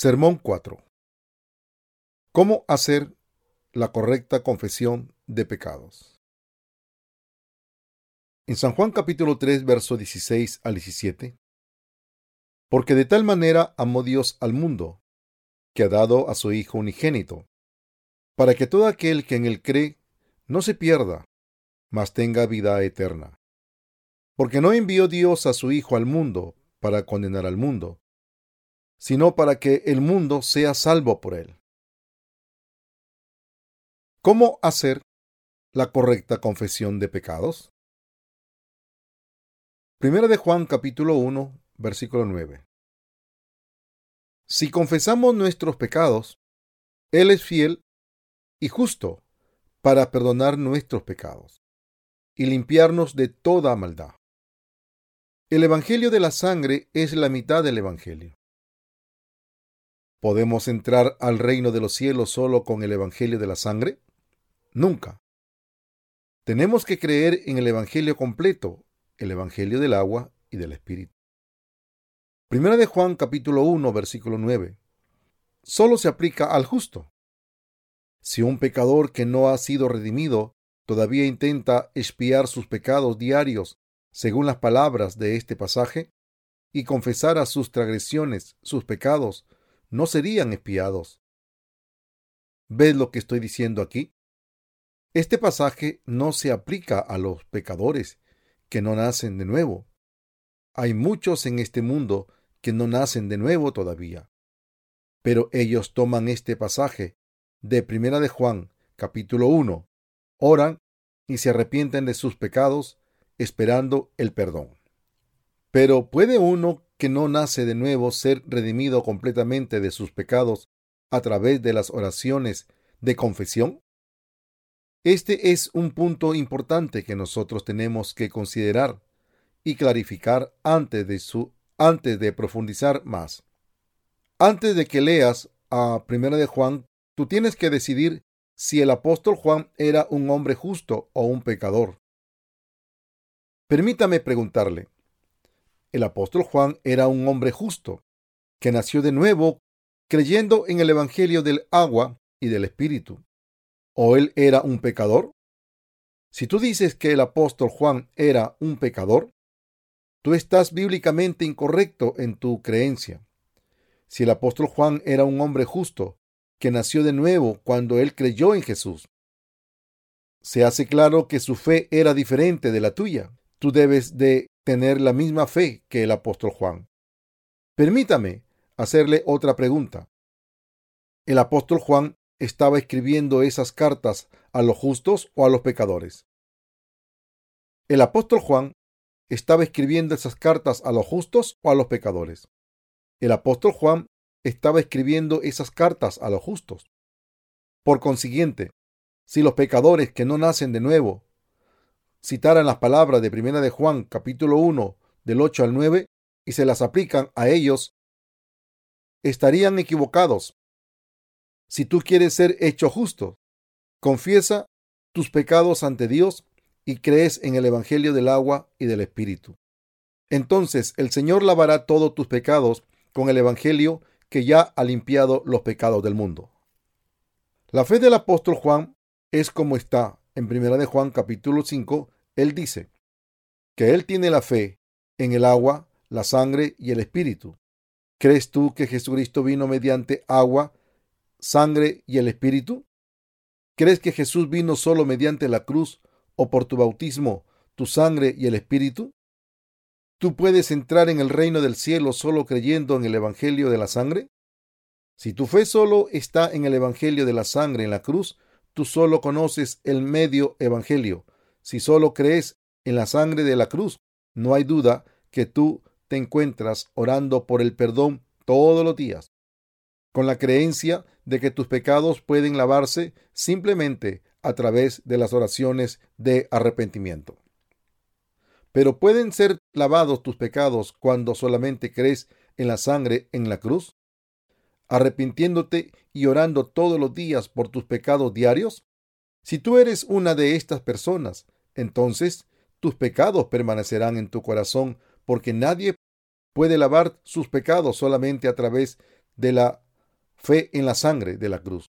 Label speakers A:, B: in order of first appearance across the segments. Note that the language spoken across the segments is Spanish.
A: Sermón 4. ¿Cómo hacer la correcta confesión de pecados? En San Juan capítulo 3, verso 16 al 17. Porque de tal manera amó Dios al mundo, que ha dado a su Hijo unigénito, para que todo aquel que en él cree no se pierda, mas tenga vida eterna. Porque no envió Dios a su Hijo al mundo para condenar al mundo, sino para que el mundo sea salvo por él. ¿Cómo hacer la correcta confesión de pecados? Primera de Juan capítulo 1, versículo 9. Si confesamos nuestros pecados, Él es fiel y justo para perdonar nuestros pecados y limpiarnos de toda maldad. El Evangelio de la sangre es la mitad del Evangelio. ¿Podemos entrar al reino de los cielos solo con el Evangelio de la sangre? Nunca. Tenemos que creer en el Evangelio completo, el Evangelio del agua y del Espíritu. Primera de Juan capítulo 1 versículo 9. Solo se aplica al justo. Si un pecador que no ha sido redimido todavía intenta expiar sus pecados diarios según las palabras de este pasaje y confesar a sus transgresiones, sus pecados, no serían espiados. ¿Ves lo que estoy diciendo aquí? Este pasaje no se aplica a los pecadores que no nacen de nuevo. Hay muchos en este mundo que no nacen de nuevo todavía. Pero ellos toman este pasaje de Primera de Juan, capítulo 1, oran y se arrepienten de sus pecados, esperando el perdón. Pero ¿puede uno que no nace de nuevo ser redimido completamente de sus pecados a través de las oraciones de confesión? Este es un punto importante que nosotros tenemos que considerar y clarificar antes de, su, antes de profundizar más. Antes de que leas a Primera de Juan, tú tienes que decidir si el apóstol Juan era un hombre justo o un pecador. Permítame preguntarle, el apóstol Juan era un hombre justo, que nació de nuevo creyendo en el Evangelio del agua y del Espíritu. ¿O él era un pecador? Si tú dices que el apóstol Juan era un pecador, tú estás bíblicamente incorrecto en tu creencia. Si el apóstol Juan era un hombre justo, que nació de nuevo cuando él creyó en Jesús, se hace claro que su fe era diferente de la tuya. Tú debes de tener la misma fe que el apóstol Juan. Permítame hacerle otra pregunta. ¿El apóstol Juan estaba escribiendo esas cartas a los justos o a los pecadores? ¿El apóstol Juan estaba escribiendo esas cartas a los justos o a los pecadores? El apóstol Juan estaba escribiendo esas cartas a los justos. Por consiguiente, si los pecadores que no nacen de nuevo citaran las palabras de Primera de Juan, capítulo 1, del 8 al 9, y se las aplican a ellos, estarían equivocados. Si tú quieres ser hecho justo, confiesa tus pecados ante Dios y crees en el Evangelio del agua y del Espíritu. Entonces el Señor lavará todos tus pecados con el Evangelio que ya ha limpiado los pecados del mundo. La fe del apóstol Juan es como está en Primera de Juan capítulo 5, él dice que él tiene la fe en el agua, la sangre y el espíritu. ¿Crees tú que Jesucristo vino mediante agua, sangre y el espíritu? ¿Crees que Jesús vino solo mediante la cruz o por tu bautismo, tu sangre y el espíritu? ¿Tú puedes entrar en el reino del cielo solo creyendo en el Evangelio de la sangre? Si tu fe solo está en el Evangelio de la sangre en la cruz, tú solo conoces el medio evangelio. Si solo crees en la sangre de la cruz, no hay duda que tú te encuentras orando por el perdón todos los días, con la creencia de que tus pecados pueden lavarse simplemente a través de las oraciones de arrepentimiento. Pero ¿pueden ser lavados tus pecados cuando solamente crees en la sangre en la cruz? Arrepintiéndote y orando todos los días por tus pecados diarios? Si tú eres una de estas personas, entonces tus pecados permanecerán en tu corazón porque nadie puede lavar sus pecados solamente a través de la fe en la sangre de la cruz,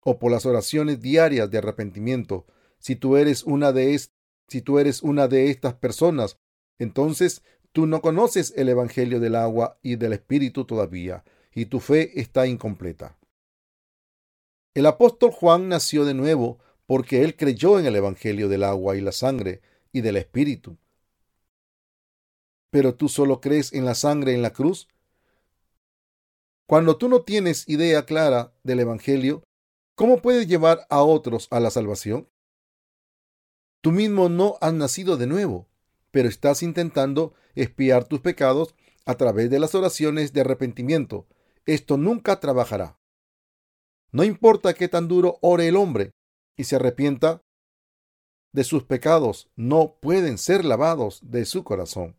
A: o por las oraciones diarias de arrepentimiento. Si tú eres una de, si tú eres una de estas personas, entonces tú no conoces el Evangelio del agua y del Espíritu todavía, y tu fe está incompleta. El apóstol Juan nació de nuevo porque él creyó en el Evangelio del agua y la sangre y del Espíritu. Pero tú solo crees en la sangre en la cruz. Cuando tú no tienes idea clara del Evangelio, ¿cómo puedes llevar a otros a la salvación? Tú mismo no has nacido de nuevo, pero estás intentando espiar tus pecados a través de las oraciones de arrepentimiento. Esto nunca trabajará. No importa qué tan duro ore el hombre y se arrepienta de sus pecados, no pueden ser lavados de su corazón.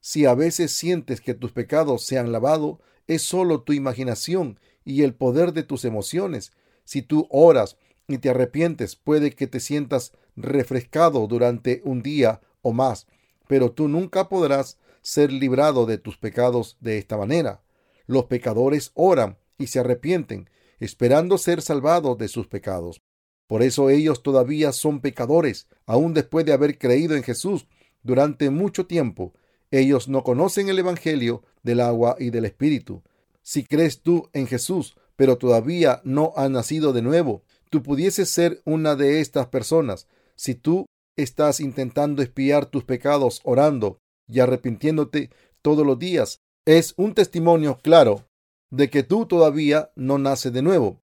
A: Si a veces sientes que tus pecados se han lavado, es solo tu imaginación y el poder de tus emociones. Si tú oras y te arrepientes, puede que te sientas refrescado durante un día o más, pero tú nunca podrás ser librado de tus pecados de esta manera. Los pecadores oran y se arrepienten, esperando ser salvados de sus pecados. Por eso ellos todavía son pecadores, aun después de haber creído en Jesús durante mucho tiempo. Ellos no conocen el Evangelio del agua y del Espíritu. Si crees tú en Jesús, pero todavía no has nacido de nuevo, tú pudieses ser una de estas personas. Si tú estás intentando espiar tus pecados orando y arrepintiéndote todos los días, es un testimonio claro de que tú todavía no naces de nuevo.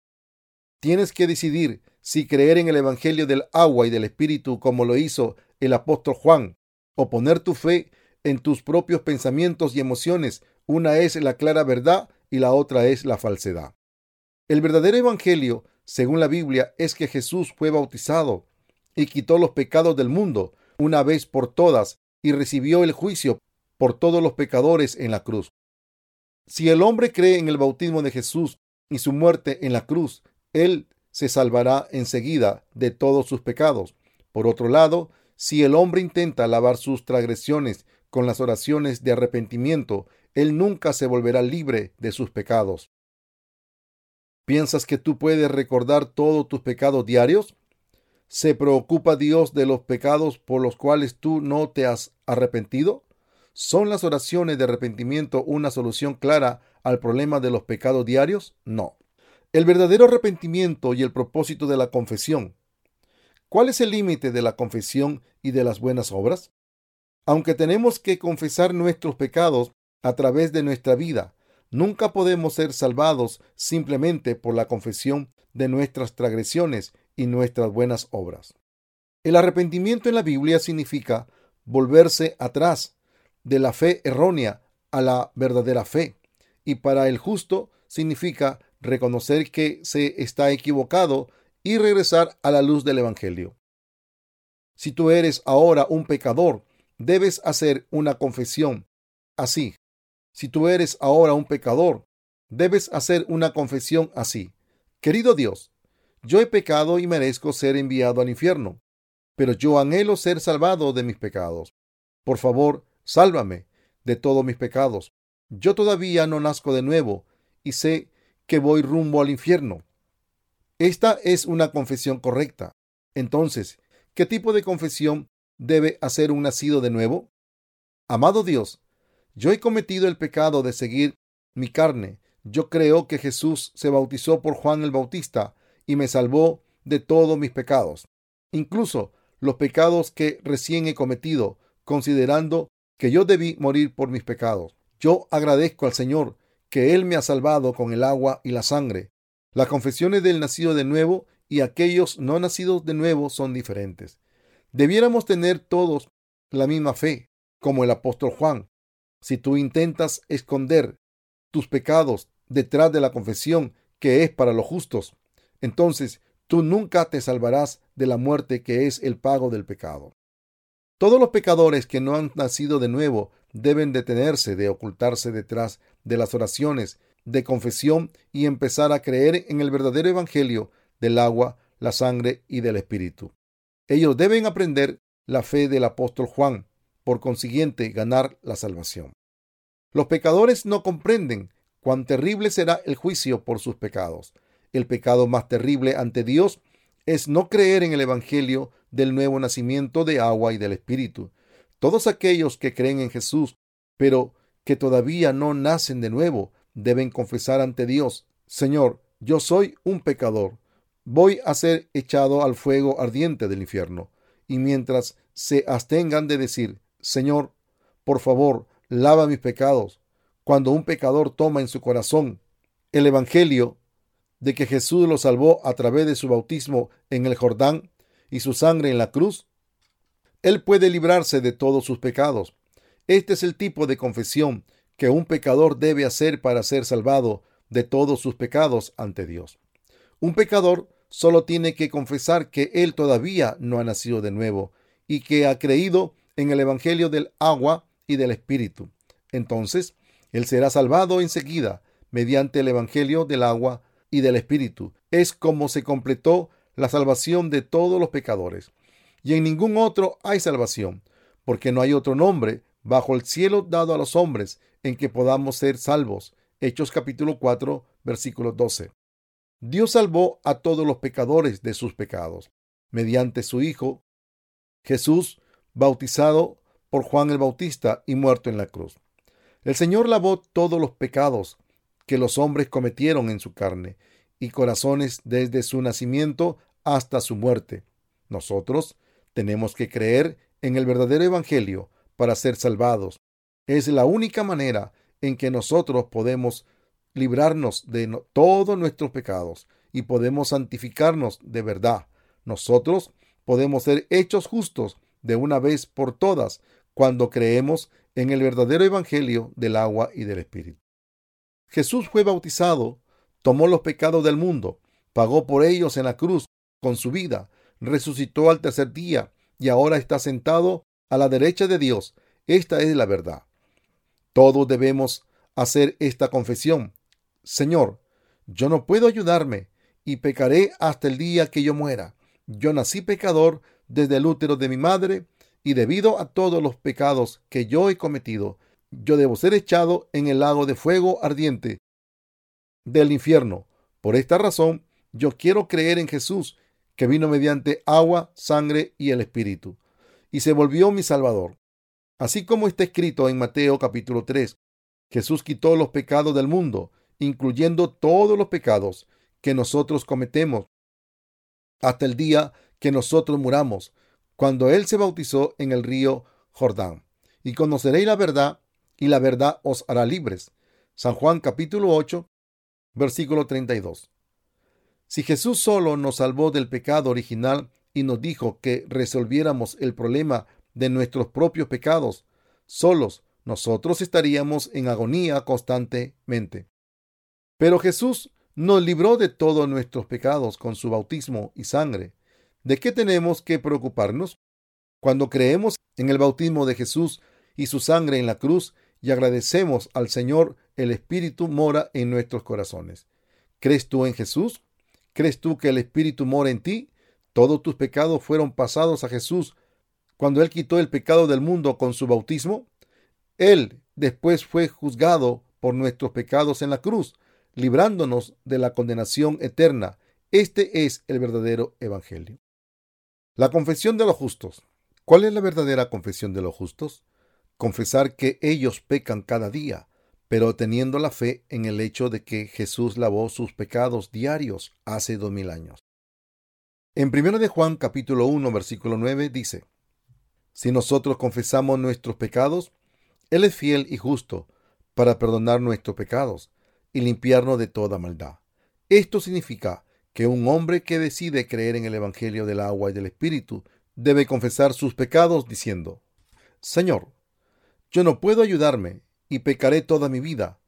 A: Tienes que decidir si creer en el Evangelio del agua y del Espíritu como lo hizo el apóstol Juan, o poner tu fe en tus propios pensamientos y emociones. Una es la clara verdad y la otra es la falsedad. El verdadero Evangelio según la Biblia, es que Jesús fue bautizado y quitó los pecados del mundo una vez por todas y recibió el juicio por todos los pecadores en la cruz. Si el hombre cree en el bautismo de Jesús y su muerte en la cruz, él se salvará enseguida de todos sus pecados. Por otro lado, si el hombre intenta lavar sus transgresiones con las oraciones de arrepentimiento, él nunca se volverá libre de sus pecados. ¿Piensas que tú puedes recordar todos tus pecados diarios? ¿Se preocupa Dios de los pecados por los cuales tú no te has arrepentido? ¿Son las oraciones de arrepentimiento una solución clara al problema de los pecados diarios? No. El verdadero arrepentimiento y el propósito de la confesión. ¿Cuál es el límite de la confesión y de las buenas obras? Aunque tenemos que confesar nuestros pecados a través de nuestra vida, Nunca podemos ser salvados simplemente por la confesión de nuestras transgresiones y nuestras buenas obras. El arrepentimiento en la Biblia significa volverse atrás de la fe errónea a la verdadera fe. Y para el justo significa reconocer que se está equivocado y regresar a la luz del Evangelio. Si tú eres ahora un pecador, debes hacer una confesión así. Si tú eres ahora un pecador, debes hacer una confesión así. Querido Dios, yo he pecado y merezco ser enviado al infierno, pero yo anhelo ser salvado de mis pecados. Por favor, sálvame de todos mis pecados. Yo todavía no nazco de nuevo y sé que voy rumbo al infierno. Esta es una confesión correcta. Entonces, ¿qué tipo de confesión debe hacer un nacido de nuevo? Amado Dios, yo he cometido el pecado de seguir mi carne. Yo creo que Jesús se bautizó por Juan el Bautista y me salvó de todos mis pecados, incluso los pecados que recién he cometido, considerando que yo debí morir por mis pecados. Yo agradezco al Señor que Él me ha salvado con el agua y la sangre. Las confesiones del nacido de nuevo y aquellos no nacidos de nuevo son diferentes. Debiéramos tener todos la misma fe, como el apóstol Juan, si tú intentas esconder tus pecados detrás de la confesión que es para los justos, entonces tú nunca te salvarás de la muerte que es el pago del pecado. Todos los pecadores que no han nacido de nuevo deben detenerse de ocultarse detrás de las oraciones de confesión y empezar a creer en el verdadero evangelio del agua, la sangre y del espíritu. Ellos deben aprender la fe del apóstol Juan, por consiguiente ganar la salvación. Los pecadores no comprenden cuán terrible será el juicio por sus pecados. El pecado más terrible ante Dios es no creer en el Evangelio del nuevo nacimiento de agua y del Espíritu. Todos aquellos que creen en Jesús, pero que todavía no nacen de nuevo, deben confesar ante Dios, Señor, yo soy un pecador, voy a ser echado al fuego ardiente del infierno. Y mientras se abstengan de decir, Señor, por favor, lava mis pecados, cuando un pecador toma en su corazón el Evangelio de que Jesús lo salvó a través de su bautismo en el Jordán y su sangre en la cruz, él puede librarse de todos sus pecados. Este es el tipo de confesión que un pecador debe hacer para ser salvado de todos sus pecados ante Dios. Un pecador solo tiene que confesar que él todavía no ha nacido de nuevo y que ha creído en el Evangelio del agua y del Espíritu. Entonces, él será salvado enseguida mediante el Evangelio del agua y del Espíritu. Es como se completó la salvación de todos los pecadores. Y en ningún otro hay salvación, porque no hay otro nombre bajo el cielo dado a los hombres en que podamos ser salvos. Hechos capítulo 4, versículo 12. Dios salvó a todos los pecadores de sus pecados, mediante su Hijo, Jesús, bautizado por Juan el Bautista y muerto en la cruz. El Señor lavó todos los pecados que los hombres cometieron en su carne y corazones desde su nacimiento hasta su muerte. Nosotros tenemos que creer en el verdadero Evangelio para ser salvados. Es la única manera en que nosotros podemos librarnos de todos nuestros pecados y podemos santificarnos de verdad. Nosotros podemos ser hechos justos de una vez por todas cuando creemos en el verdadero Evangelio del agua y del Espíritu. Jesús fue bautizado, tomó los pecados del mundo, pagó por ellos en la cruz con su vida, resucitó al tercer día y ahora está sentado a la derecha de Dios. Esta es la verdad. Todos debemos hacer esta confesión. Señor, yo no puedo ayudarme y pecaré hasta el día que yo muera. Yo nací pecador desde el útero de mi madre y debido a todos los pecados que yo he cometido, yo debo ser echado en el lago de fuego ardiente del infierno. Por esta razón, yo quiero creer en Jesús, que vino mediante agua, sangre y el Espíritu, y se volvió mi Salvador. Así como está escrito en Mateo capítulo 3, Jesús quitó los pecados del mundo, incluyendo todos los pecados que nosotros cometemos, hasta el día que nosotros muramos, cuando Él se bautizó en el río Jordán. Y conoceréis la verdad, y la verdad os hará libres. San Juan capítulo 8, versículo 32. Si Jesús solo nos salvó del pecado original y nos dijo que resolviéramos el problema de nuestros propios pecados, solos nosotros estaríamos en agonía constantemente. Pero Jesús nos libró de todos nuestros pecados con su bautismo y sangre. ¿De qué tenemos que preocuparnos? Cuando creemos en el bautismo de Jesús y su sangre en la cruz, y agradecemos al Señor, el Espíritu mora en nuestros corazones. ¿Crees tú en Jesús? ¿Crees tú que el Espíritu mora en ti? Todos tus pecados fueron pasados a Jesús cuando Él quitó el pecado del mundo con su bautismo. Él después fue juzgado por nuestros pecados en la cruz, librándonos de la condenación eterna. Este es el verdadero Evangelio. La confesión de los justos. ¿Cuál es la verdadera confesión de los justos? Confesar que ellos pecan cada día, pero teniendo la fe en el hecho de que Jesús lavó sus pecados diarios hace dos mil años. En 1 de Juan capítulo 1 versículo 9 dice, Si nosotros confesamos nuestros pecados, Él es fiel y justo para perdonar nuestros pecados y limpiarnos de toda maldad. Esto significa que un hombre que decide creer en el Evangelio del agua y del Espíritu debe confesar sus pecados diciendo, Señor, yo no puedo ayudarme y pecaré toda mi vida.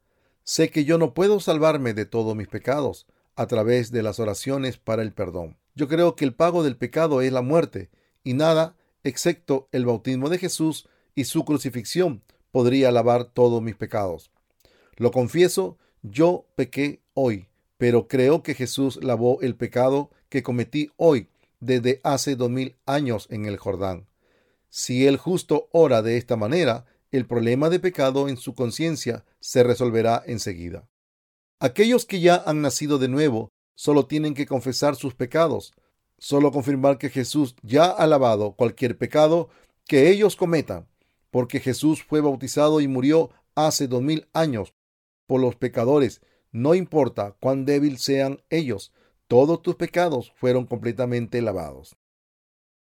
A: Sé que yo no puedo salvarme de todos mis pecados a través de las oraciones para el perdón. Yo creo que el pago del pecado es la muerte y nada, excepto el bautismo de Jesús y su crucifixión, podría lavar todos mis pecados. Lo confieso, yo pequé hoy, pero creo que Jesús lavó el pecado que cometí hoy desde hace dos mil años en el Jordán. Si el justo ora de esta manera, el problema de pecado en su conciencia se resolverá enseguida. Aquellos que ya han nacido de nuevo solo tienen que confesar sus pecados, solo confirmar que Jesús ya ha lavado cualquier pecado que ellos cometan, porque Jesús fue bautizado y murió hace dos mil años por los pecadores, no importa cuán débil sean ellos, todos tus pecados fueron completamente lavados.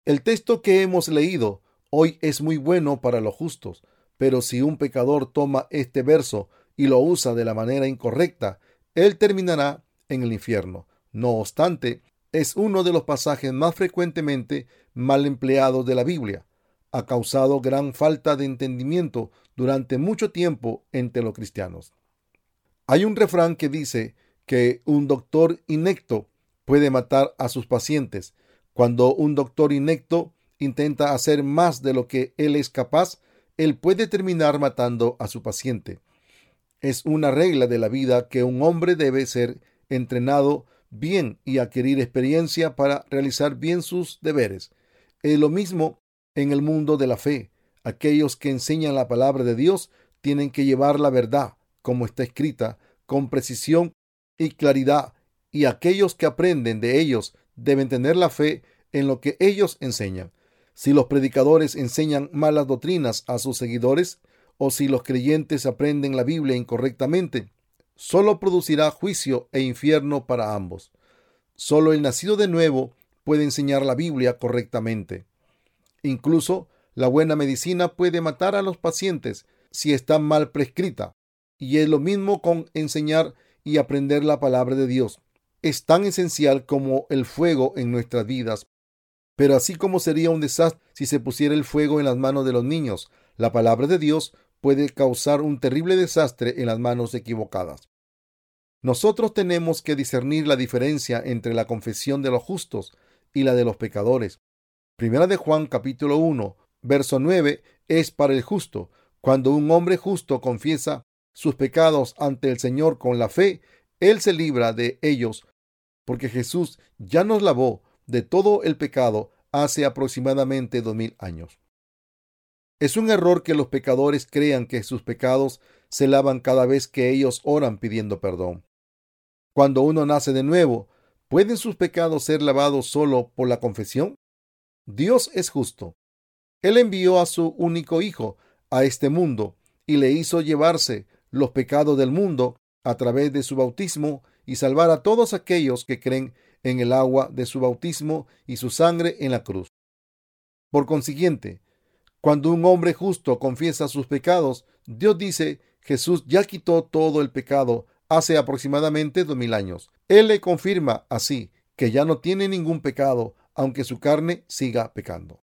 A: El texto que hemos leído hoy es muy bueno para los justos, pero si un pecador toma este verso y lo usa de la manera incorrecta, él terminará en el infierno. No obstante, es uno de los pasajes más frecuentemente mal empleados de la Biblia. Ha causado gran falta de entendimiento durante mucho tiempo entre los cristianos. Hay un refrán que dice que un doctor inecto puede matar a sus pacientes. Cuando un doctor inecto intenta hacer más de lo que él es capaz, él puede terminar matando a su paciente. Es una regla de la vida que un hombre debe ser entrenado bien y adquirir experiencia para realizar bien sus deberes. Es lo mismo en el mundo de la fe. Aquellos que enseñan la palabra de Dios tienen que llevar la verdad, como está escrita, con precisión y claridad, y aquellos que aprenden de ellos deben tener la fe en lo que ellos enseñan. Si los predicadores enseñan malas doctrinas a sus seguidores, o si los creyentes aprenden la Biblia incorrectamente, solo producirá juicio e infierno para ambos. Solo el nacido de nuevo puede enseñar la Biblia correctamente. Incluso la buena medicina puede matar a los pacientes si está mal prescrita. Y es lo mismo con enseñar y aprender la palabra de Dios. Es tan esencial como el fuego en nuestras vidas. Pero así como sería un desastre si se pusiera el fuego en las manos de los niños, la palabra de Dios puede causar un terrible desastre en las manos equivocadas. Nosotros tenemos que discernir la diferencia entre la confesión de los justos y la de los pecadores. Primera de Juan capítulo 1, verso 9 es para el justo. Cuando un hombre justo confiesa sus pecados ante el Señor con la fe, Él se libra de ellos, porque Jesús ya nos lavó de todo el pecado hace aproximadamente dos mil años. Es un error que los pecadores crean que sus pecados se lavan cada vez que ellos oran pidiendo perdón. Cuando uno nace de nuevo, ¿pueden sus pecados ser lavados solo por la confesión? Dios es justo. Él envió a su único Hijo a este mundo y le hizo llevarse los pecados del mundo a través de su bautismo y salvar a todos aquellos que creen en el agua de su bautismo y su sangre en la cruz. Por consiguiente, cuando un hombre justo confiesa sus pecados, Dios dice, Jesús ya quitó todo el pecado hace aproximadamente dos mil años. Él le confirma así que ya no tiene ningún pecado, aunque su carne siga pecando.